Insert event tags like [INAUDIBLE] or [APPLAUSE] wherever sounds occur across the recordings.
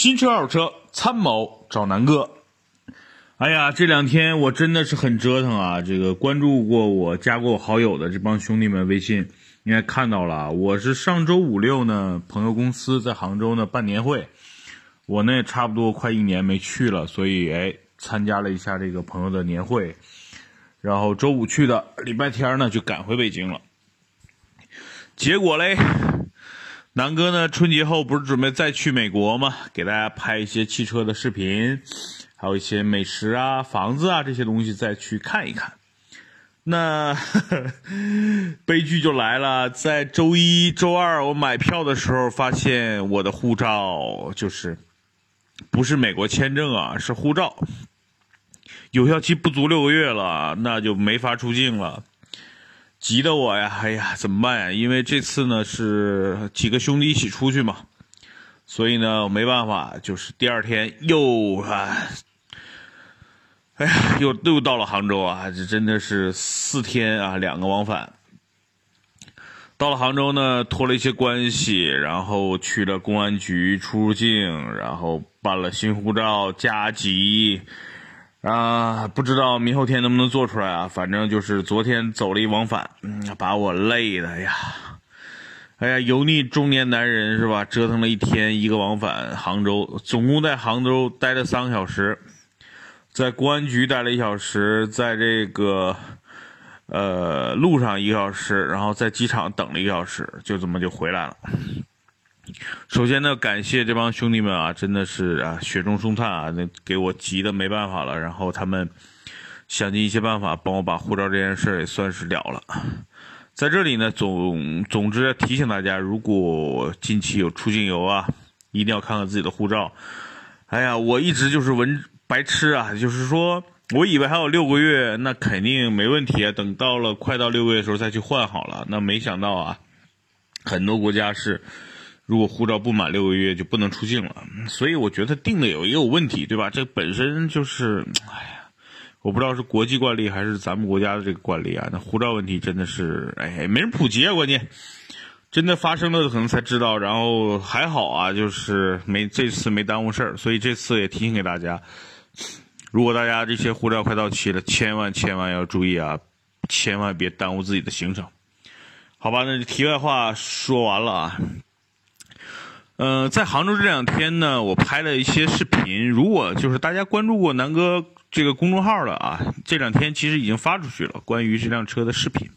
新车二手车参谋找南哥。哎呀，这两天我真的是很折腾啊！这个关注过我、加过我好友的这帮兄弟们微信，应该看到了。我是上周五六呢，朋友公司在杭州呢办年会，我呢也差不多快一年没去了，所以哎，参加了一下这个朋友的年会。然后周五去的，礼拜天呢就赶回北京了。结果嘞。南哥呢？春节后不是准备再去美国吗？给大家拍一些汽车的视频，还有一些美食啊、房子啊这些东西，再去看一看。那 [LAUGHS] 悲剧就来了，在周一周二我买票的时候，发现我的护照就是不是美国签证啊，是护照，有效期不足六个月了，那就没法出境了。急得我呀，哎呀，怎么办呀？因为这次呢是几个兄弟一起出去嘛，所以呢没办法，就是第二天又啊，哎呀，又又到了杭州啊，这真的是四天啊，两个往返。到了杭州呢，托了一些关系，然后去了公安局出入境，然后办了新护照加急。啊，不知道明后天能不能做出来啊？反正就是昨天走了一往返，嗯，把我累的呀！哎呀，油腻中年男人是吧？折腾了一天一个往返杭州，总共在杭州待了三个小时，在公安局待了一小时，在这个呃路上一个小时，然后在机场等了一个小时，就这么就回来了。首先呢，感谢这帮兄弟们啊，真的是啊，雪中送炭啊，那给我急的没办法了。然后他们想尽一切办法帮我把护照这件事也算是了了。[LAUGHS] 在这里呢，总总之提醒大家，如果近期有出境游啊，一定要看看自己的护照。哎呀，我一直就是文白痴啊，就是说我以为还有六个月，那肯定没问题啊。等到了快到六个月的时候再去换好了，那没想到啊，很多国家是。如果护照不满六个月就不能出境了，所以我觉得定的有也有问题，对吧？这本身就是，哎呀，我不知道是国际惯例还是咱们国家的这个惯例啊。那护照问题真的是，哎，没人普及啊，关键，真的发生了可能才知道。然后还好啊，就是没这次没耽误事儿，所以这次也提醒给大家，如果大家这些护照快到期了，千万千万要注意啊，千万别耽误自己的行程。好吧，那题外话说完了啊。呃，在杭州这两天呢，我拍了一些视频。如果就是大家关注过南哥这个公众号的啊，这两天其实已经发出去了关于这辆车的视频。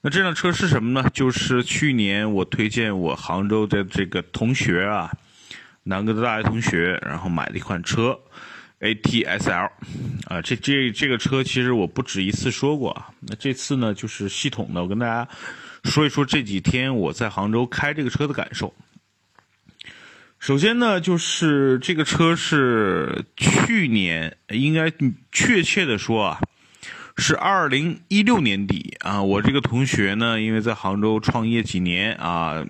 那这辆车是什么呢？就是去年我推荐我杭州的这个同学啊，南哥的大学同学，然后买的一款车，ATS-L。啊，这这这个车其实我不止一次说过啊。那这次呢，就是系统的，我跟大家说一说这几天我在杭州开这个车的感受。首先呢，就是这个车是去年，应该确切的说啊，是二零一六年底啊。我这个同学呢，因为在杭州创业几年啊，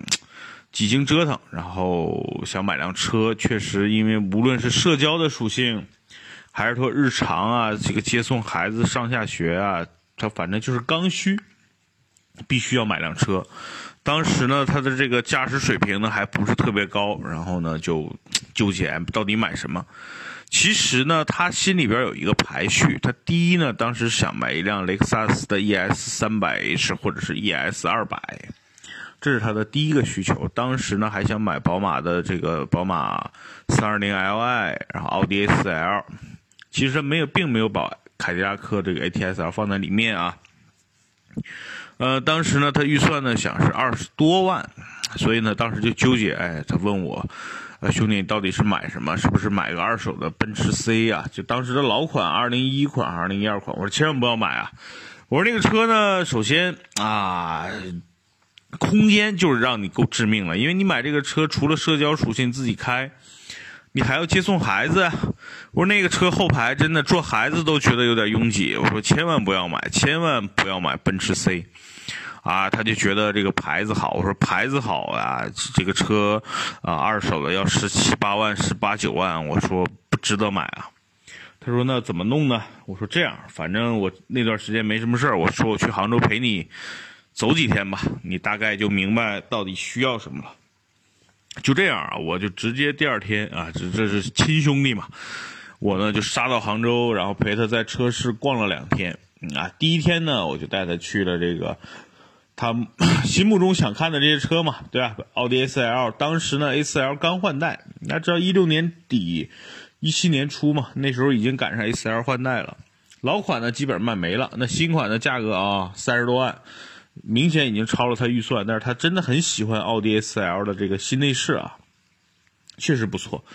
几经折腾，然后想买辆车。确实，因为无论是社交的属性，还是说日常啊，这个接送孩子上下学啊，他反正就是刚需，必须要买辆车。当时呢，他的这个驾驶水平呢还不是特别高，然后呢就纠结到底买什么。其实呢，他心里边有一个排序。他第一呢，当时想买一辆雷克萨斯的 ES 三百 H 或者是 ES 二百，这是他的第一个需求。当时呢，还想买宝马的这个宝马三二零 Li，然后奥迪 A 四 L。其实没有，并没有把凯迪拉克这个 ATS-L 放在里面啊。呃，当时呢，他预算呢想是二十多万，所以呢，当时就纠结。哎，他问我，呃，兄弟，到底是买什么？是不是买个二手的奔驰 C 呀？就当时的老款，二零一款、二零一二款。我说千万不要买啊！我说那个车呢，首先啊，空间就是让你够致命了，因为你买这个车，除了社交属性自己开。你还要接送孩子？我说那个车后排真的坐孩子都觉得有点拥挤。我说千万不要买，千万不要买奔驰 C，啊，他就觉得这个牌子好。我说牌子好啊，这个车啊，二手的要十七八万、十八九万，我说不值得买啊。他说那怎么弄呢？我说这样，反正我那段时间没什么事儿，我说我去杭州陪你走几天吧，你大概就明白到底需要什么了。就这样啊，我就直接第二天啊，这这是亲兄弟嘛，我呢就杀到杭州，然后陪他在车市逛了两天啊。第一天呢，我就带他去了这个他 [COUGHS] 心目中想看的这些车嘛，对吧？奥迪 A4L，当时呢 A4L 刚换代，大家知道一六年底、一七年初嘛，那时候已经赶上 A4L 换代了。老款呢基本上卖没了，那新款的价格啊三十多万，明显已经超了他预算，但是他真的很喜欢奥迪 A4L 的这个新内饰啊，确实不错。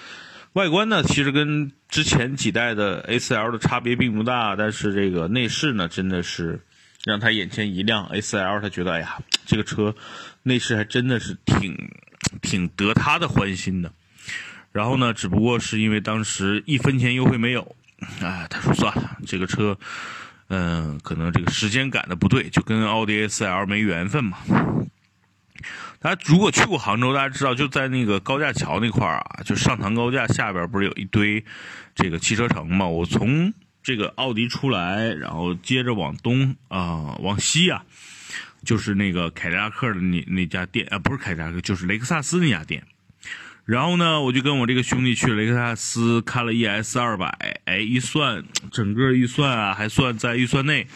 外观呢其实跟之前几代的 A4L 的差别并不大，但是这个内饰呢真的是让他眼前一亮。A4L 他觉得哎呀这个车内饰还真的是挺挺得他的欢心的。然后呢，只不过是因为当时一分钱优惠没有。哎，他说算了，这个车，嗯，可能这个时间赶的不对，就跟奥迪 A4L 没缘分嘛。大家如果去过杭州，大家知道就在那个高架桥那块儿啊，就上塘高架下边不是有一堆这个汽车城嘛？我从这个奥迪出来，然后接着往东啊，往西啊，就是那个凯迪拉克的那那家店啊，不是凯迪拉克，就是雷克萨斯那家店。然后呢，我就跟我这个兄弟去雷克萨斯看了 ES 二百，哎，一算整个预算啊，还算在预算内。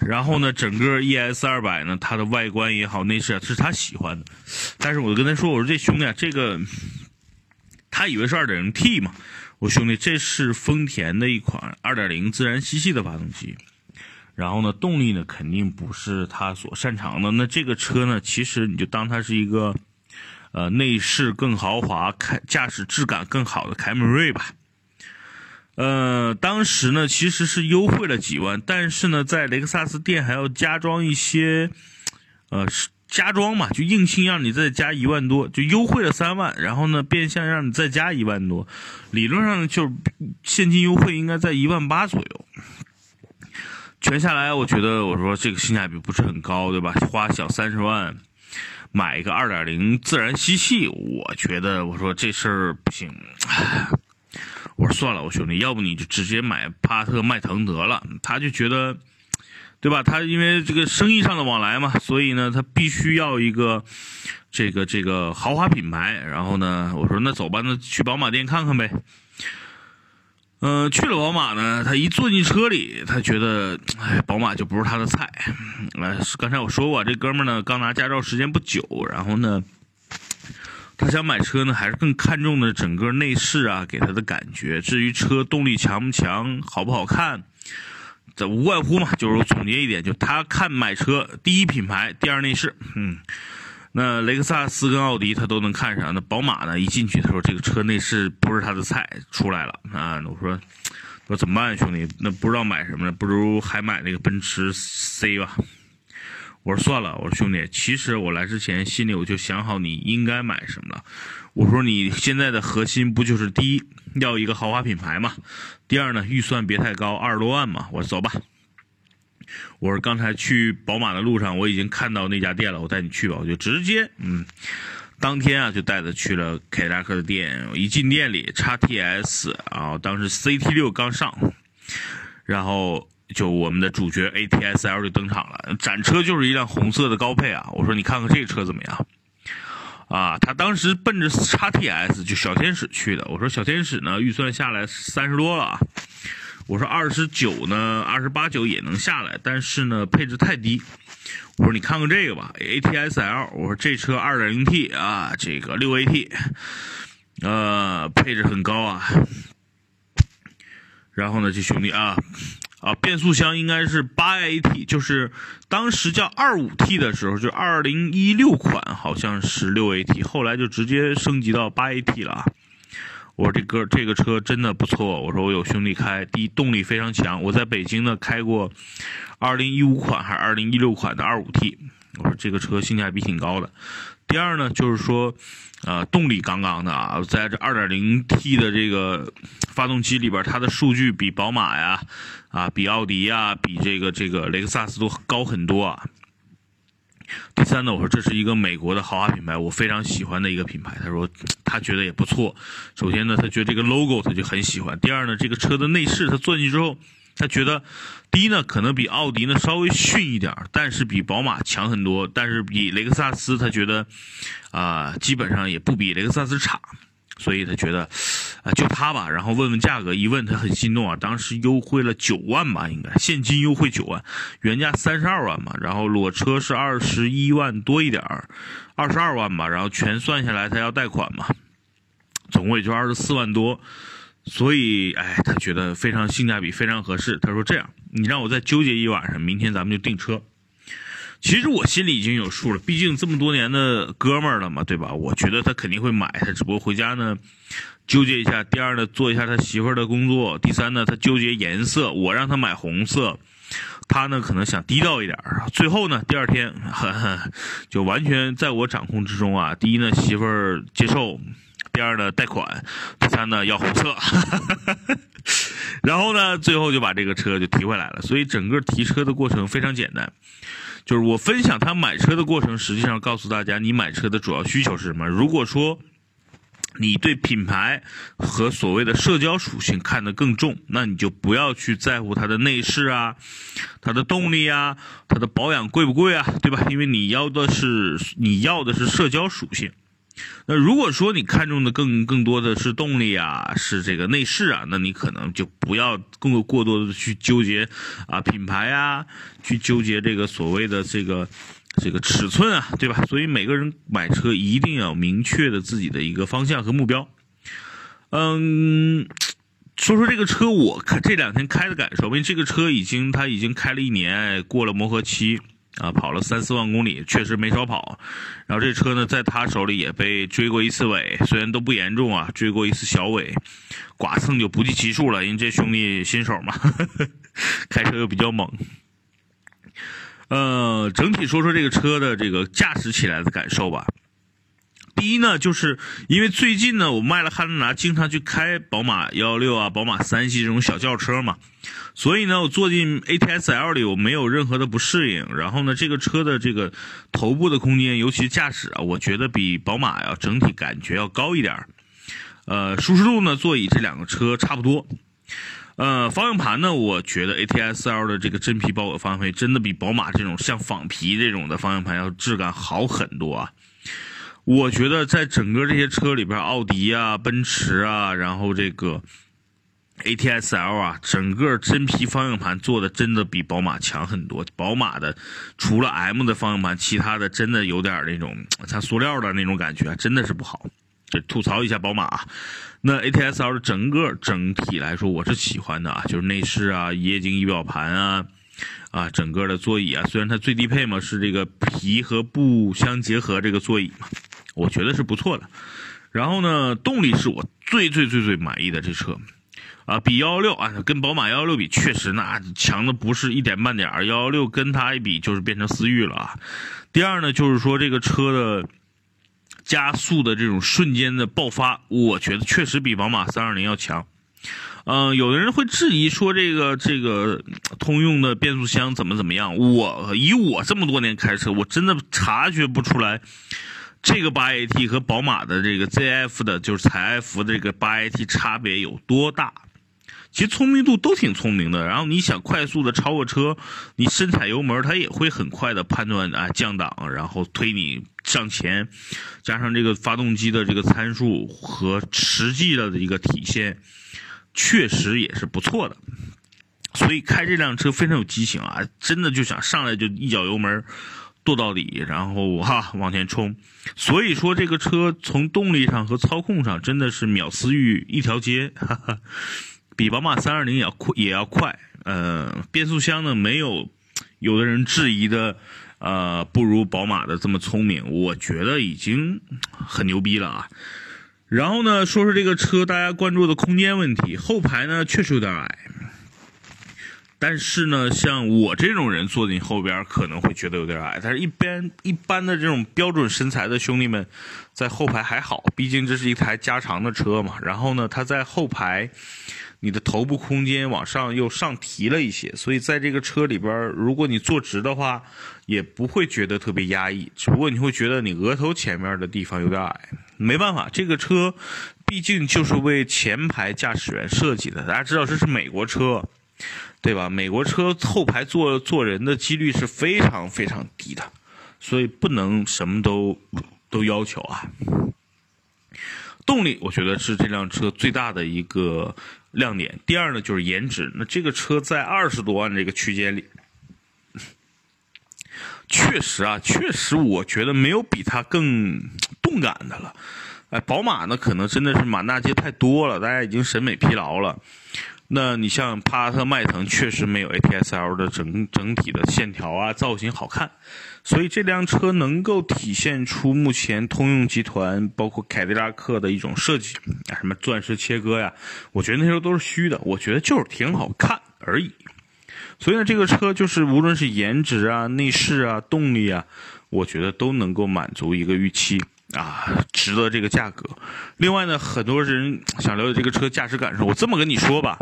然后呢，整个 ES 二百呢，它的外观也好，内饰是他喜欢的。但是我就跟他说，我说这兄弟啊，这个他以为是二点零 T 嘛，我兄弟这是丰田的一款二点零自然吸气的发动机。然后呢，动力呢肯定不是他所擅长的。那这个车呢，其实你就当它是一个。呃，内饰更豪华，开驾驶质感更好的凯美瑞吧。呃，当时呢其实是优惠了几万，但是呢在雷克萨斯店还要加装一些，呃，加装嘛，就硬性让你再加一万多，就优惠了三万，然后呢变相让你再加一万多，理论上就是现金优惠应该在一万八左右。全下来，我觉得我说这个性价比不是很高，对吧？花小三十万。买一个二点零自然吸气，我觉得我说这事儿不行，我说算了，我兄弟，要不你就直接买帕特迈腾得了。他就觉得，对吧？他因为这个生意上的往来嘛，所以呢，他必须要一个这个这个豪华品牌。然后呢，我说那走吧，那去宝马店看看呗。嗯，去了宝马呢，他一坐进车里，他觉得，哎，宝马就不是他的菜。来，刚才我说过，这哥们呢刚拿驾照时间不久，然后呢，他想买车呢，还是更看重的整个内饰啊，给他的感觉。至于车动力强不强，好不好看，这无外乎嘛，就是我总结一点，就他看买车，第一品牌，第二内饰，嗯。那雷克萨斯跟奥迪他都能看上，那宝马呢？一进去他说这个车内饰不是他的菜，出来了啊！我说，我说怎么办，兄弟？那不知道买什么了，不如还买那个奔驰 C 吧。我说算了，我说兄弟，其实我来之前心里我就想好你应该买什么了。我说你现在的核心不就是第一要一个豪华品牌嘛，第二呢预算别太高，二十多万嘛。我说走吧。我说刚才去宝马的路上，我已经看到那家店了，我带你去吧。我就直接，嗯，当天啊就带他去了凯迪拉克的店。一进店里，叉 T S 啊，当时 C T 六刚上，然后就我们的主角 A T S L 就登场了。展车就是一辆红色的高配啊。我说你看看这个车怎么样？啊，他当时奔着叉 T S 就小天使去的。我说小天使呢，预算下来三十多了啊。我说二十九呢，二十八九也能下来，但是呢配置太低。我说你看看这个吧，A T S L。我说这车二点零 T 啊，这个六 A T，呃，配置很高啊。然后呢，这兄弟啊，啊，变速箱应该是八 A T，就是当时叫二五 T 的时候，就二零一六款好像是六 A T，后来就直接升级到八 A T 了。我说这哥这个车真的不错。我说我有兄弟开，第一动力非常强。我在北京呢开过，二零一五款还是二零一六款的二五 T。我说这个车性价比挺高的。第二呢就是说，呃，动力杠杠的啊，在这二点零 T 的这个发动机里边，它的数据比宝马呀，啊，比奥迪呀，比这个这个雷克萨斯都高很多啊。第三呢，我说这是一个美国的豪华品牌，我非常喜欢的一个品牌。他说他觉得也不错。首先呢，他觉得这个 logo 他就很喜欢。第二呢，这个车的内饰他坐进去之后，他觉得第一呢，可能比奥迪呢稍微逊一点，但是比宝马强很多，但是比雷克萨斯他觉得啊，基本上也不比雷克萨斯差。所以他觉得，啊，就他吧。然后问问价格，一问他很心动啊。当时优惠了九万吧，应该现金优惠九万，原价三十二万嘛。然后裸车是二十一万多一点儿，二十二万吧。然后全算下来，他要贷款嘛，总共也就二十四万多。所以，哎，他觉得非常性价比，非常合适。他说这样，你让我再纠结一晚上，明天咱们就订车。其实我心里已经有数了，毕竟这么多年的哥们儿了嘛，对吧？我觉得他肯定会买，他只不过回家呢纠结一下。第二呢，做一下他媳妇儿的工作。第三呢，他纠结颜色，我让他买红色，他呢可能想低调一点。最后呢，第二天就完全在我掌控之中啊。第一呢，媳妇儿接受；第二呢，贷款；第三呢，要红色。[LAUGHS] 然后呢，最后就把这个车就提回来了。所以整个提车的过程非常简单。就是我分享他买车的过程，实际上告诉大家，你买车的主要需求是什么。如果说你对品牌和所谓的社交属性看得更重，那你就不要去在乎它的内饰啊、它的动力啊、它的保养贵不贵啊，对吧？因为你要的是你要的是社交属性。那如果说你看中的更更多的是动力啊，是这个内饰啊，那你可能就不要更过多的去纠结啊品牌啊，去纠结这个所谓的这个这个尺寸啊，对吧？所以每个人买车一定要明确的自己的一个方向和目标。嗯，说说这个车，我看这两天开的感受，因为这个车已经它已经开了一年，过了磨合期。啊，跑了三四万公里，确实没少跑。然后这车呢，在他手里也被追过一次尾，虽然都不严重啊，追过一次小尾，剐蹭就不计其数了。因为这兄弟新手嘛，[LAUGHS] 开车又比较猛。呃，整体说说这个车的这个驾驶起来的感受吧。第一呢，就是因为最近呢，我卖了汉兰达，经常去开宝马幺幺六啊、宝马三系这种小轿车嘛，所以呢，我坐进 ATS L 里，我没有任何的不适应。然后呢，这个车的这个头部的空间，尤其驾驶啊，我觉得比宝马要整体感觉要高一点呃，舒适度呢，座椅这两个车差不多。呃，方向盘呢，我觉得 ATS L 的这个真皮包裹方向盘真的比宝马这种像仿皮这种的方向盘要质感好很多啊。我觉得在整个这些车里边，奥迪啊、奔驰啊，然后这个 ATS L 啊，整个真皮方向盘做的真的比宝马强很多。宝马的除了 M 的方向盘，其他的真的有点那种 [TSK] 像塑料的那种感觉，真的是不好。这吐槽一下宝马。啊那 ATS L 的整个整体来说，我是喜欢的啊，就是内饰啊、液晶仪表盘啊。啊，整个的座椅啊，虽然它最低配嘛是这个皮和布相结合这个座椅嘛，我觉得是不错的。然后呢，动力是我最最最最满意的这车，啊，比幺幺六啊，跟宝马幺幺六比，确实那强的不是一点半点儿。幺幺六跟它一比，就是变成思域了啊。第二呢，就是说这个车的加速的这种瞬间的爆发，我觉得确实比宝马三二零要强。嗯，有的人会质疑说这个这个通用的变速箱怎么怎么样？我以我这么多年开车，我真的察觉不出来这个八 AT 和宝马的这个 ZF 的，就是采埃孚的这个八 AT 差别有多大。其实聪明度都挺聪明的。然后你想快速的超过车，你深踩油门，它也会很快的判断啊降档，然后推你上前。加上这个发动机的这个参数和实际的一个体现。确实也是不错的，所以开这辆车非常有激情啊！真的就想上来就一脚油门跺到底，然后哈往前冲。所以说这个车从动力上和操控上真的是秒思域一条街，哈哈，比宝马三二零要快也要快。呃，变速箱呢没有有的人质疑的，呃，不如宝马的这么聪明，我觉得已经很牛逼了啊。然后呢，说说这个车，大家关注的空间问题。后排呢确实有点矮，但是呢，像我这种人坐进后边可能会觉得有点矮。但是，一般一般的这种标准身材的兄弟们，在后排还好，毕竟这是一台加长的车嘛。然后呢，它在后排。你的头部空间往上又上提了一些，所以在这个车里边，如果你坐直的话，也不会觉得特别压抑，只不过你会觉得你额头前面的地方有点矮。没办法，这个车毕竟就是为前排驾驶员设计的。大家知道这是美国车，对吧？美国车后排坐坐人的几率是非常非常低的，所以不能什么都都要求啊。动力，我觉得是这辆车最大的一个亮点。第二呢，就是颜值。那这个车在二十多万这个区间里，确实啊，确实我觉得没有比它更动感的了。哎，宝马呢，可能真的是满大街太多了，大家已经审美疲劳了。那你像帕萨特、迈腾，确实没有 ATS-L 的整整体的线条啊、造型好看，所以这辆车能够体现出目前通用集团包括凯迪拉克的一种设计啊，什么钻石切割呀，我觉得那时候都是虚的，我觉得就是挺好看而已。所以呢，这个车就是无论是颜值啊、内饰啊、动力啊，我觉得都能够满足一个预期啊，值得这个价格。另外呢，很多人想了解这个车驾驶感受，我这么跟你说吧。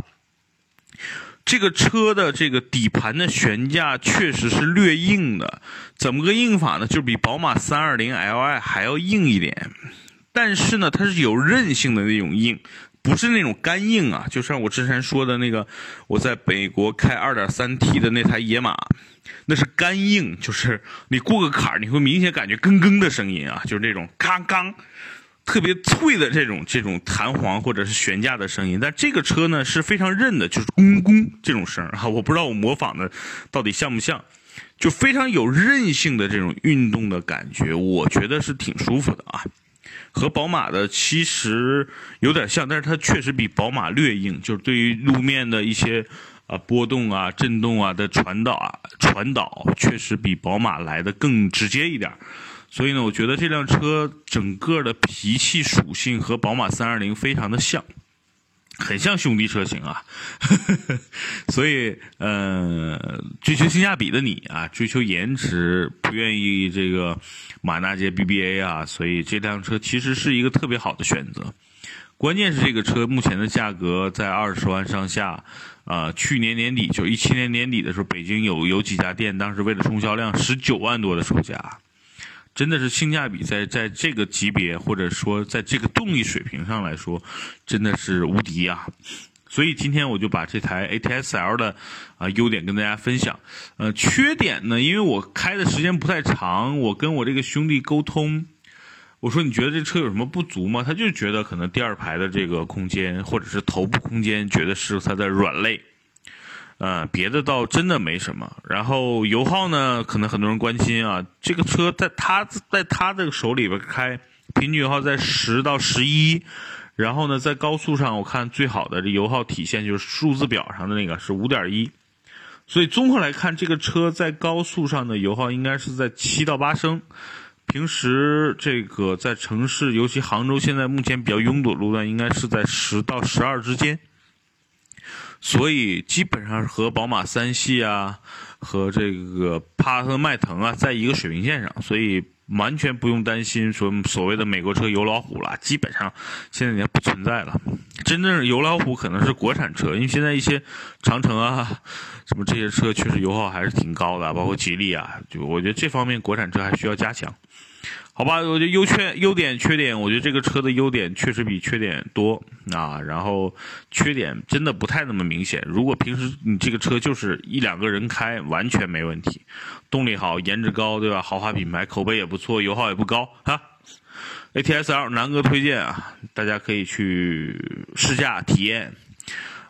这个车的这个底盘的悬架确实是略硬的，怎么个硬法呢？就比宝马 320Li 还要硬一点，但是呢，它是有韧性的那种硬，不是那种干硬啊。就像我之前说的那个，我在美国开 2.3T 的那台野马，那是干硬，就是你过个坎儿，你会明显感觉“咯咯”的声音啊，就是那种“嘎嘎”。特别脆的这种这种弹簧或者是悬架的声音，但这个车呢是非常韧的，就是咣咣这种声啊，我不知道我模仿的到底像不像，就非常有韧性的这种运动的感觉，我觉得是挺舒服的啊。和宝马的其实有点像，但是它确实比宝马略硬，就是对于路面的一些啊波动啊、震动啊的传导啊传导，确实比宝马来的更直接一点。所以呢，我觉得这辆车整个的脾气属性和宝马三二零非常的像，很像兄弟车型啊。[LAUGHS] 所以，呃，追求性价比的你啊，追求颜值，不愿意这个满大街 BBA 啊，所以这辆车其实是一个特别好的选择。关键是这个车目前的价格在二十万上下，啊，去年年底就一七年年底的时候，北京有有几家店当时为了冲销量，十九万多的售价。真的是性价比在在这个级别，或者说在这个动力水平上来说，真的是无敌啊！所以今天我就把这台 ATS-L 的啊优点跟大家分享。呃，缺点呢，因为我开的时间不太长，我跟我这个兄弟沟通，我说你觉得这车有什么不足吗？他就觉得可能第二排的这个空间或者是头部空间，觉得是它的软肋。呃，别的倒真的没什么。然后油耗呢，可能很多人关心啊。这个车在他在他的手里边开，平均油耗在十到十一。然后呢，在高速上，我看最好的这油耗体现就是数字表上的那个是五点一。所以综合来看，这个车在高速上的油耗应该是在七到八升。平时这个在城市，尤其杭州现在目前比较拥堵路段，应该是在十到十二之间。所以基本上和宝马三系啊，和这个帕萨特、迈腾啊在一个水平线上，所以完全不用担心说所谓的美国车油老虎了，基本上现在已经不存在了。真正油老虎可能是国产车，因为现在一些长城啊，什么这些车确实油耗还是挺高的，包括吉利啊，就我觉得这方面国产车还需要加强。好吧，我觉得优缺优点缺点，我觉得这个车的优点确实比缺点多啊，然后缺点真的不太那么明显。如果平时你这个车就是一两个人开，完全没问题，动力好，颜值高，对吧？豪华品牌，口碑也不错，油耗也不高啊。ATS-L 南哥推荐啊，大家可以去试驾体验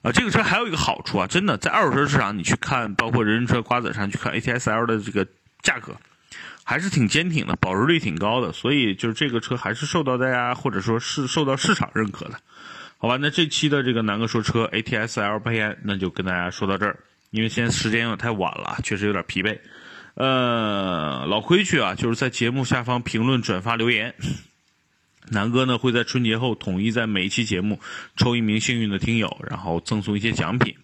啊。这个车还有一个好处啊，真的在二手车市场你去看，包括人人车、瓜子上去看 ATS-L 的这个价格。还是挺坚挺的，保值率挺高的，所以就是这个车还是受到大家或者说是受到市场认可的，好吧？那这期的这个南哥说车 ATS L 八那就跟大家说到这儿，因为现在时间有点太晚了，确实有点疲惫。呃，老规矩啊，就是在节目下方评论、转发、留言，南哥呢会在春节后统一在每一期节目抽一名幸运的听友，然后赠送一些奖品。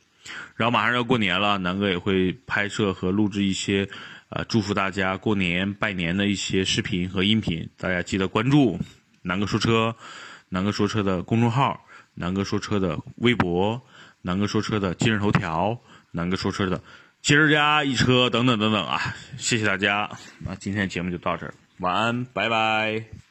然后马上要过年了，南哥也会拍摄和录制一些。啊，祝福大家过年拜年的一些视频和音频，大家记得关注南哥说车、南哥说车的公众号、南哥说车的微博、南哥说车的今日头条、南哥说车的今日家一车等等等等啊！谢谢大家，那今天节目就到这儿，晚安，拜拜。